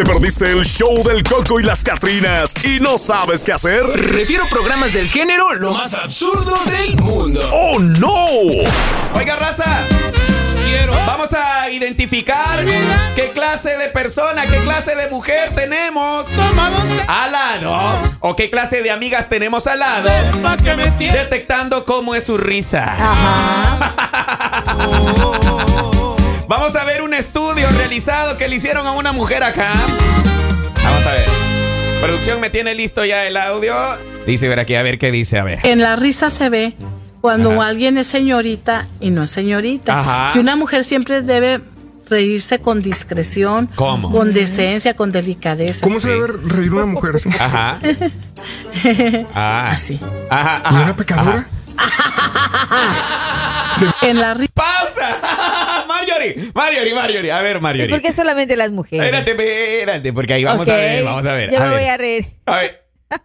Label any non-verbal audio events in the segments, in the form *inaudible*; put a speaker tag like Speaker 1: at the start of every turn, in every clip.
Speaker 1: ¿Te perdiste el show del Coco y las Catrinas y no sabes qué hacer?
Speaker 2: Refiero programas del género lo más absurdo del mundo.
Speaker 1: ¡Oh, no!
Speaker 3: Oiga, raza. Vamos a identificar qué clase de persona, qué clase de mujer tenemos al lado. O qué clase de amigas tenemos al lado. Detectando cómo es su risa. *laughs* Vamos a ver un estudio realizado que le hicieron a una mujer acá. Vamos a ver. Producción me tiene listo ya el audio. Dice, ver aquí, a ver qué dice, a ver.
Speaker 4: En la risa se ve cuando
Speaker 3: Ajá.
Speaker 4: alguien es señorita y no es señorita.
Speaker 3: Ajá.
Speaker 4: Que una mujer siempre debe reírse con discreción,
Speaker 3: ¿Cómo?
Speaker 4: con decencia, con delicadeza.
Speaker 5: ¿Cómo se debe reír una mujer así?
Speaker 3: Ajá. *laughs* Ah.
Speaker 4: Así.
Speaker 3: Ajá,
Speaker 5: ¿Y
Speaker 3: ajá.
Speaker 5: una pecadora?
Speaker 4: En la risa.
Speaker 3: ¡Pausa! Marjorie, Marjorie, Marjorie. A ver,
Speaker 6: ¿Y
Speaker 3: Marjorie.
Speaker 6: por qué solamente las mujeres?
Speaker 3: Espérate, espérate, porque ahí vamos a ver, vamos a ver.
Speaker 6: Yo
Speaker 3: a
Speaker 6: me
Speaker 3: ver.
Speaker 6: voy a reír.
Speaker 3: A ver. *laughs*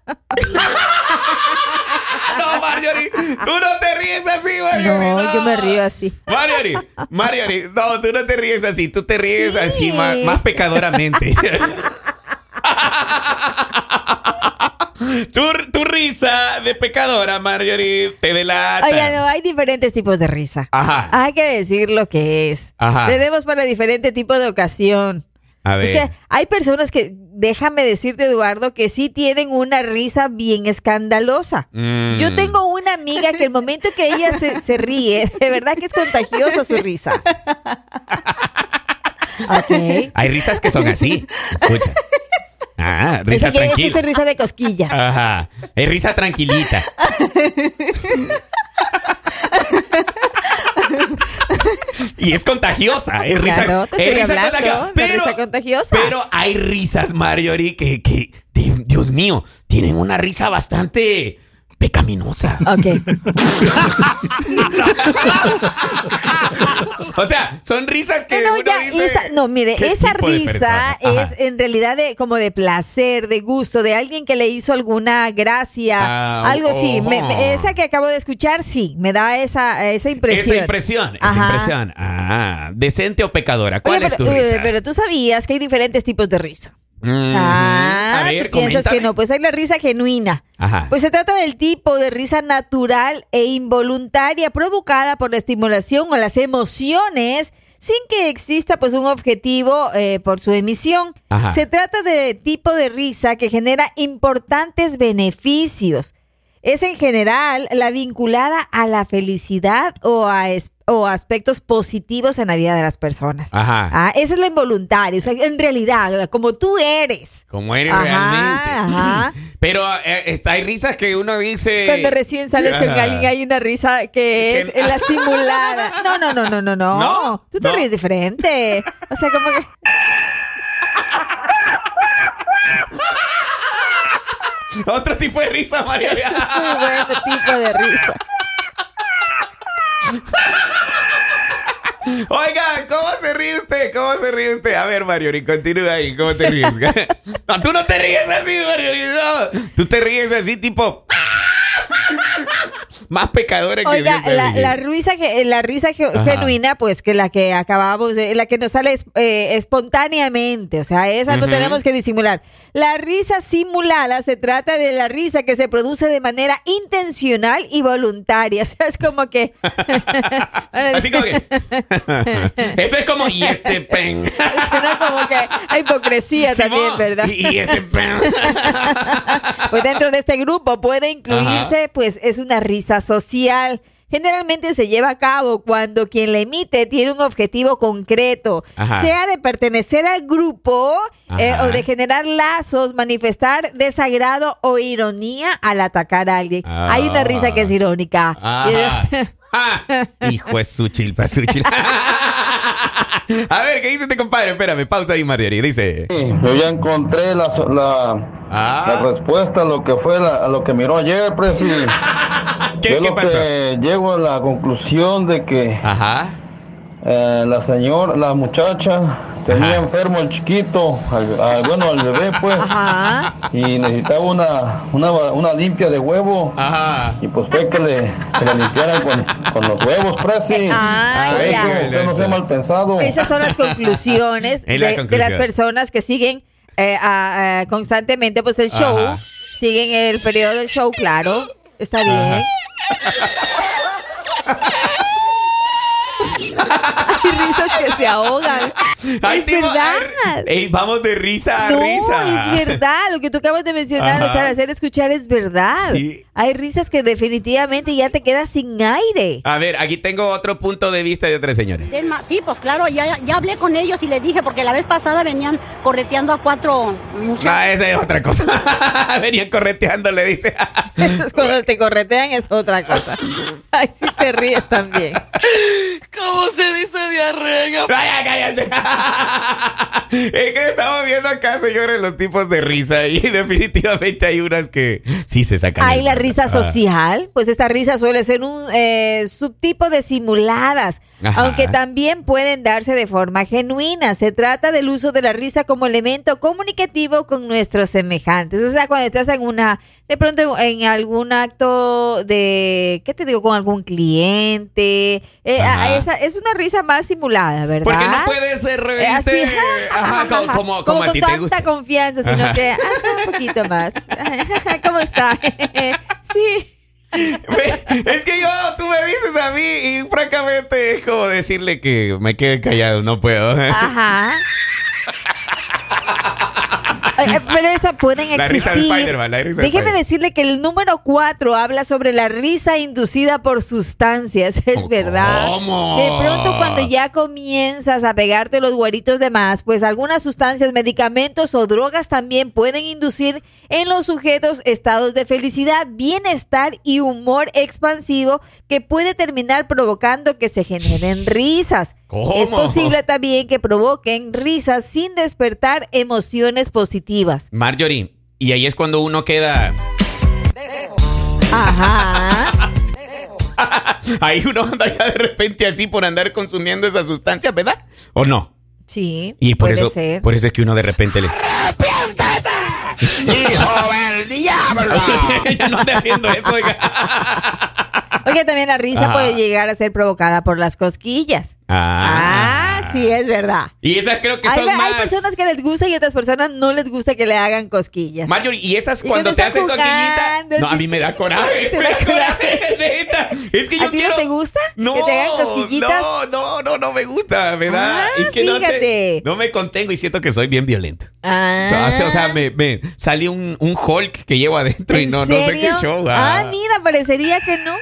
Speaker 3: no, Marjorie, tú no te ríes así, Marjorie.
Speaker 6: No, yo me río así.
Speaker 3: Marjorie, Marjorie, no, tú no te ríes así, tú te ríes
Speaker 6: Sí.
Speaker 3: así más, más pecadoramente. *laughs* tu risa de pecadora, Marjorie, te delata.
Speaker 6: Oiga, no, hay diferentes tipos de risa.
Speaker 3: Ajá.
Speaker 6: Hay que decir lo que es.
Speaker 3: Ajá.
Speaker 6: Tenemos para diferente tipo de ocasión.
Speaker 3: A ver.
Speaker 6: Es que hay personas que, déjame decirte, Eduardo, que sí tienen una risa bien escandalosa.
Speaker 3: Mm.
Speaker 6: Yo tengo una amiga que el momento que ella se, se ríe, de verdad que es contagiosa su risa. *laughs* Ok.
Speaker 3: Hay risas que son así. Escucha. Ah, risa
Speaker 6: es
Speaker 3: tranquila.
Speaker 6: esa risa de cosquillas.
Speaker 3: Ajá. Es risa tranquilita. y es contagiosa. Es risa,
Speaker 6: Claro, te
Speaker 3: es risa
Speaker 6: hablando
Speaker 3: contagiosa. Pero,
Speaker 6: risa contagiosa.
Speaker 3: pero hay risas, Marjorie, que, que, Dios mío, tienen una risa bastante pecaminosa.
Speaker 6: Ok. *laughs*
Speaker 3: O sea, son risas que
Speaker 6: No,
Speaker 3: uno
Speaker 6: ya,
Speaker 3: dice,
Speaker 6: esa, no, mire,
Speaker 3: ¿qué
Speaker 6: esa risa es en realidad de, como de placer, de gusto, de alguien que le hizo alguna gracia,
Speaker 3: Ah,
Speaker 6: algo así. Me- esa que acabo de escuchar, sí, me da esa, esa impresión.
Speaker 3: Esa impresión, esa
Speaker 6: Ajá.
Speaker 3: impresión. Ah, decente o pecadora. ¿Cuál
Speaker 6: Oye,
Speaker 3: es
Speaker 6: pero,
Speaker 3: tu
Speaker 6: eh,
Speaker 3: risa?
Speaker 6: pero tú sabías que hay diferentes tipos de risa.
Speaker 3: Mm,
Speaker 6: Ah,
Speaker 3: ver,
Speaker 6: tú piensas
Speaker 3: coméntame.
Speaker 6: que no, pues hay la risa genuina.
Speaker 3: Ajá.
Speaker 6: Pues se trata del tipo de risa natural e involuntaria provocada por la estimulación o las emociones sin que exista pues un objetivo eh, por su emisión.
Speaker 3: Ajá.
Speaker 6: Se trata de tipo de risa que genera importantes beneficios. Es en general la vinculada a la felicidad o a es- o aspectos positivos en la vida de las personas.
Speaker 3: Ajá.
Speaker 6: Ah, esa es la involuntaria, o sea, en realidad, como tú eres.
Speaker 3: Como eres
Speaker 6: Ajá,
Speaker 3: realmente.
Speaker 6: ajá. *laughs*
Speaker 3: Pero eh, hay risas que uno dice.
Speaker 6: Cuando recién sales con alguien hay una risa que es
Speaker 3: Que-
Speaker 6: la simulada. *laughs* No, no, no, no, no, no.
Speaker 3: ¿No?
Speaker 6: Tú te
Speaker 3: No.
Speaker 6: ríes diferente. O sea, como que... *laughs*
Speaker 3: Otro tipo de risa, María.
Speaker 6: Muy buen tipo de risa.
Speaker 3: Oiga, ¿cómo se ríe usted? ¿Cómo se ríe usted? A ver, Mariori, continúa ahí. ¿Cómo te ríes? *laughs* no, tú no te ríes así, Mariori. No. Tú te ríes así, tipo. *laughs* Más pecadora que
Speaker 6: Oiga, la, la risa, la risa
Speaker 3: Ajá.
Speaker 6: genuina, pues que la que acabamos, de- la que nos sale eh, espontáneamente, o sea, esa no tenemos que disimular. La risa simulada se trata de la risa que se produce de manera intencional y voluntaria, *laughs* o sea, es como que... *laughs*
Speaker 3: Así como que. *laughs* Eso es como. Y este pen.
Speaker 6: Suena como que hay hipocresía también, ¿verdad?
Speaker 3: Y, y este pen.
Speaker 6: Pues dentro de este grupo puede incluirse, pues es una risa social. Generalmente se lleva a cabo cuando quien la emite tiene un objetivo concreto,
Speaker 3: Ajá.
Speaker 6: sea de pertenecer al grupo eh, o de generar lazos, manifestar desagrado o ironía al atacar a alguien.
Speaker 3: Ah.
Speaker 6: Hay una risa que es irónica.
Speaker 3: Ah, hijo es su chilpa, su chilpa. *laughs* A ver, ¿qué dice este compadre? Espérame, pausa ahí, Marjorie. Dice.
Speaker 7: Yo ya encontré la, so- la,
Speaker 3: Ah.
Speaker 7: la respuesta a lo que fue la- a lo que miró ayer, Presi. *laughs*
Speaker 3: ¿Qué,
Speaker 7: Yo
Speaker 3: qué
Speaker 7: lo
Speaker 3: pasó?
Speaker 7: que llego a la conclusión de que
Speaker 3: Ajá.
Speaker 7: eh, la señora, la muchacha, tenía
Speaker 3: Ajá.
Speaker 7: enfermo el chiquito, al- al- bueno, al bebé, pues, *laughs*
Speaker 6: Ajá.
Speaker 7: y necesitaba una, una, una limpia de huevo.
Speaker 3: Ajá.
Speaker 7: Y pues fue que le, que le limpiaran con, con los huevos, Presi.
Speaker 6: Ah,
Speaker 7: eso, usted no sea mal pensado.
Speaker 6: Esas son las conclusiones, *laughs*
Speaker 3: la
Speaker 6: de, las personas que siguen eh, a- a- constantemente pues el show,
Speaker 3: Ajá.
Speaker 6: siguen el periodo del show, claro, está bien. *laughs* Hay risas *laughs* que se ahogan.
Speaker 3: Ay,
Speaker 6: es
Speaker 3: tipo,
Speaker 6: verdad.
Speaker 3: ay, ey, vamos de risa a
Speaker 6: No,
Speaker 3: risa.
Speaker 6: es verdad. Lo que tú acabas de mencionar,
Speaker 3: Ajá.
Speaker 6: o sea, hacer escuchar es verdad.
Speaker 3: Sí.
Speaker 6: Hay risas que definitivamente ya te quedas sin aire.
Speaker 3: A ver, aquí tengo otro punto de vista de otra señora.
Speaker 8: Telma, Sí, pues claro, ya, ya hablé con ellos y les dije, porque la vez pasada venían correteando a cuatro muchachos.
Speaker 3: Ah, esa es otra cosa. *laughs* Venían correteando, le dice. *laughs*
Speaker 6: Eso es cuando te corretean, es otra cosa. Ay, sí te ríes también.
Speaker 2: ¿Cómo se dice diarrea?
Speaker 3: ¡Ay, cállate! *laughs* es que estamos viendo acá, señores, los tipos de risa y *laughs* definitivamente hay unas que sí se sacan.
Speaker 6: Hay la risa
Speaker 3: Ah.
Speaker 6: social, pues esta risa suele ser un eh, subtipo de simuladas,
Speaker 3: Ajá.
Speaker 6: aunque también pueden darse de forma genuina. Se trata del uso de la risa como elemento comunicativo con nuestros semejantes. O sea, cuando estás en una, de pronto en algún acto de, ¿qué te digo? Con algún cliente. eh, esa, es una risa más simulada, ¿verdad?
Speaker 3: Porque no puedes ser
Speaker 6: Eh, *laughs*
Speaker 3: ajá, como, como, como a
Speaker 6: con
Speaker 3: ti te
Speaker 6: tanta
Speaker 3: gusta.
Speaker 6: confianza, sino
Speaker 3: Ajá.
Speaker 6: que hace un poquito más. *laughs* ¿Cómo está? *laughs* sí.
Speaker 3: Es que yo, tú me dices a mí y francamente es como decirle que me quede callado, no puedo.
Speaker 6: Ajá. Pero esa pueden
Speaker 3: La risa de
Speaker 6: existir.
Speaker 3: Spider-Man, la risa de
Speaker 6: Déjeme decirle que el número 4 habla sobre la risa inducida por sustancias. Es
Speaker 3: ¿Cómo?
Speaker 6: verdad. De pronto, cuando ya comienzas a pegarte los guaritos de más, pues algunas sustancias, medicamentos o drogas también pueden inducir en los sujetos estados de felicidad, bienestar y humor expansivo que puede terminar provocando que se generen risas.
Speaker 3: ¿Cómo?
Speaker 6: Es posible también que provoquen risas sin despertar emociones positivas.
Speaker 3: Marjorie, y ahí es cuando uno queda.
Speaker 6: Ajá. *laughs*
Speaker 3: Ahí uno anda ya de repente así por andar consumiendo esas sustancias, ¿verdad? ¿O no?
Speaker 6: Sí,
Speaker 3: Y por
Speaker 6: puede
Speaker 3: eso,
Speaker 6: ser.
Speaker 3: por eso es que uno de repente le. *laughs*
Speaker 1: ¡Hijo del diablo! *laughs*
Speaker 3: ya no ande haciendo eso, oiga.
Speaker 6: Oye, también la risa
Speaker 3: Ajá.
Speaker 6: puede llegar a ser provocada por las cosquillas. Ah, sí, es verdad.
Speaker 3: Y esas creo que
Speaker 6: Hay,
Speaker 3: son
Speaker 6: hay
Speaker 3: más.
Speaker 6: personas que les gusta y otras personas no les gusta que le hagan cosquillas.
Speaker 3: Marjorie, y esas
Speaker 6: Y
Speaker 3: cuando
Speaker 6: cuando
Speaker 3: te hacen cosquillita.
Speaker 6: jugando,
Speaker 3: No, a mí me da coraje. *laughs*
Speaker 6: ¿Te
Speaker 3: me
Speaker 6: da
Speaker 3: coraje, neta. Es que yo
Speaker 6: ¿A ti no
Speaker 3: quiero.
Speaker 6: te gusta
Speaker 3: No,
Speaker 6: que te hagan cosquillitas?
Speaker 3: No, no, no, no me gusta, ¿verdad?
Speaker 6: Ah,
Speaker 3: es que no sé.
Speaker 6: fíjate.
Speaker 3: No me contengo y siento que soy bien violento.
Speaker 6: Ah.
Speaker 3: O sea, o sea, me, me sale un, un Hulk que llevo adentro y
Speaker 6: ¿En
Speaker 3: no, no sé qué show.
Speaker 6: Ah, mira, parecería que no.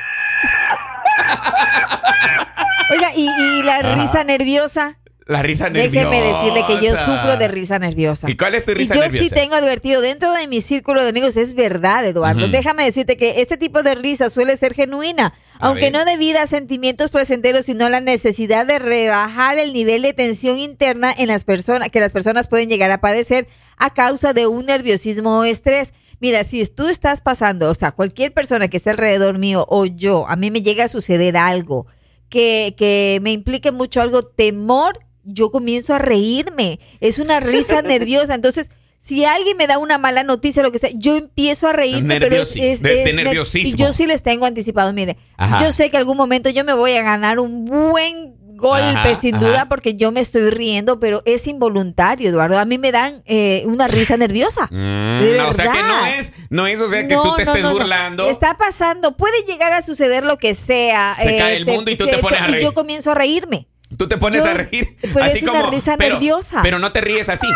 Speaker 6: Oiga, y, y la
Speaker 3: Ajá.
Speaker 6: risa nerviosa.
Speaker 3: La risa nerviosa.
Speaker 6: Déjeme decirle que yo sufro de risa nerviosa.
Speaker 3: ¿Y cuál es tu risa
Speaker 6: y yo
Speaker 3: nerviosa?
Speaker 6: sí tengo advertido dentro de mi círculo de amigos, es verdad, Eduardo. Déjame decirte que este tipo de risa suele ser genuina,
Speaker 3: A
Speaker 6: aunque
Speaker 3: ver.
Speaker 6: no debido a sentimientos placenteros, sino a la necesidad de rebajar el nivel de tensión interna en las personas que las personas pueden llegar a padecer a causa de un nerviosismo o estrés. Mira, si tú estás pasando, o sea, cualquier persona que esté alrededor mío o yo, a mí me llega a suceder algo que, que me implique mucho algo temor, yo comienzo a reírme. Es una risa *laughs* nerviosa. Entonces, si alguien me da una mala noticia, lo que sea, yo empiezo a reírme. pero es,
Speaker 3: Nerviosi-
Speaker 6: es-
Speaker 3: de- de
Speaker 6: es ner-
Speaker 3: nerviosismo.
Speaker 6: Y yo sí les tengo anticipado. Mire,
Speaker 3: Ajá.
Speaker 6: yo sé que algún momento yo me voy a ganar un buen golpe,
Speaker 3: Ajá,
Speaker 6: sin
Speaker 3: ajá.
Speaker 6: duda, porque yo me estoy riendo, pero es involuntario, Eduardo. A mí me dan eh, una risa nerviosa.
Speaker 3: Mm,
Speaker 6: De
Speaker 3: no, o sea que no es, no es, o sea que
Speaker 6: No,
Speaker 3: tú te
Speaker 6: no,
Speaker 3: estés burlando.
Speaker 6: Está pasando, puede llegar a suceder lo que sea.
Speaker 3: Se cae el mundo y tú te pones a
Speaker 6: Y
Speaker 3: reír.
Speaker 6: yo comienzo a reírme.
Speaker 3: Tú te pones
Speaker 6: Yo-
Speaker 3: a reír.
Speaker 6: pero
Speaker 3: así
Speaker 6: es una
Speaker 3: como,
Speaker 6: risa
Speaker 3: pero-
Speaker 6: nerviosa.
Speaker 3: Pero no te ríes así.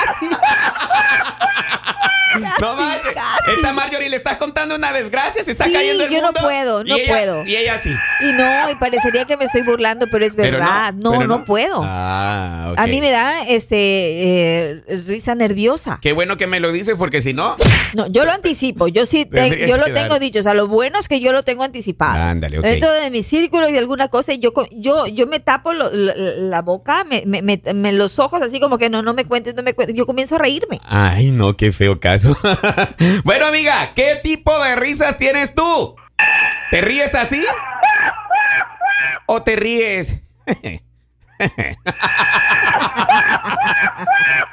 Speaker 3: *laughs*
Speaker 6: Casi.
Speaker 3: No manches. Esta Marjorie le estás contando una desgracia, se está
Speaker 6: Sí,
Speaker 3: cayendo el
Speaker 6: yo no puedo, no
Speaker 3: Y ella-
Speaker 6: puedo.
Speaker 3: Y ella sí.
Speaker 6: Y no, y parecería que me estoy burlando, pero es
Speaker 3: Pero
Speaker 6: verdad. no,
Speaker 3: pero
Speaker 6: no, puedo.
Speaker 3: Ah.
Speaker 6: A mí me da este eh, risa nerviosa.
Speaker 3: Qué bueno que me lo dices porque si no.
Speaker 6: No, yo lo anticipo. Yo sí, te- yo lo tengo
Speaker 3: dar.
Speaker 6: dicho. O sea, lo bueno es que yo lo tengo anticipado.
Speaker 3: Ándale, ok.
Speaker 6: Dentro de mi círculo y de alguna cosa, yo, yo, yo me tapo lo- la, la boca, me, me- me- me- los ojos, así como que no, no me cuentes, no me cuentes. Yo comienzo a reírme.
Speaker 3: Ay, no, qué feo caso. *laughs* bueno, amiga, ¿qué tipo de risas tienes tú? ¿Te ríes así? ¿O te ríes? *laughs*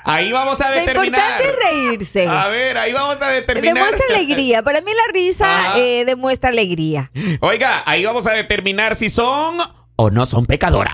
Speaker 3: Ahí vamos a
Speaker 6: Lo
Speaker 3: determinar.
Speaker 6: importante es reírse.
Speaker 3: A ver, ahí vamos a determinar.
Speaker 6: Demuestra alegría. Para mí la risa
Speaker 3: Ajá.
Speaker 6: eh, demuestra alegría.
Speaker 3: Oiga, ahí vamos a determinar si son o no son pecadoras.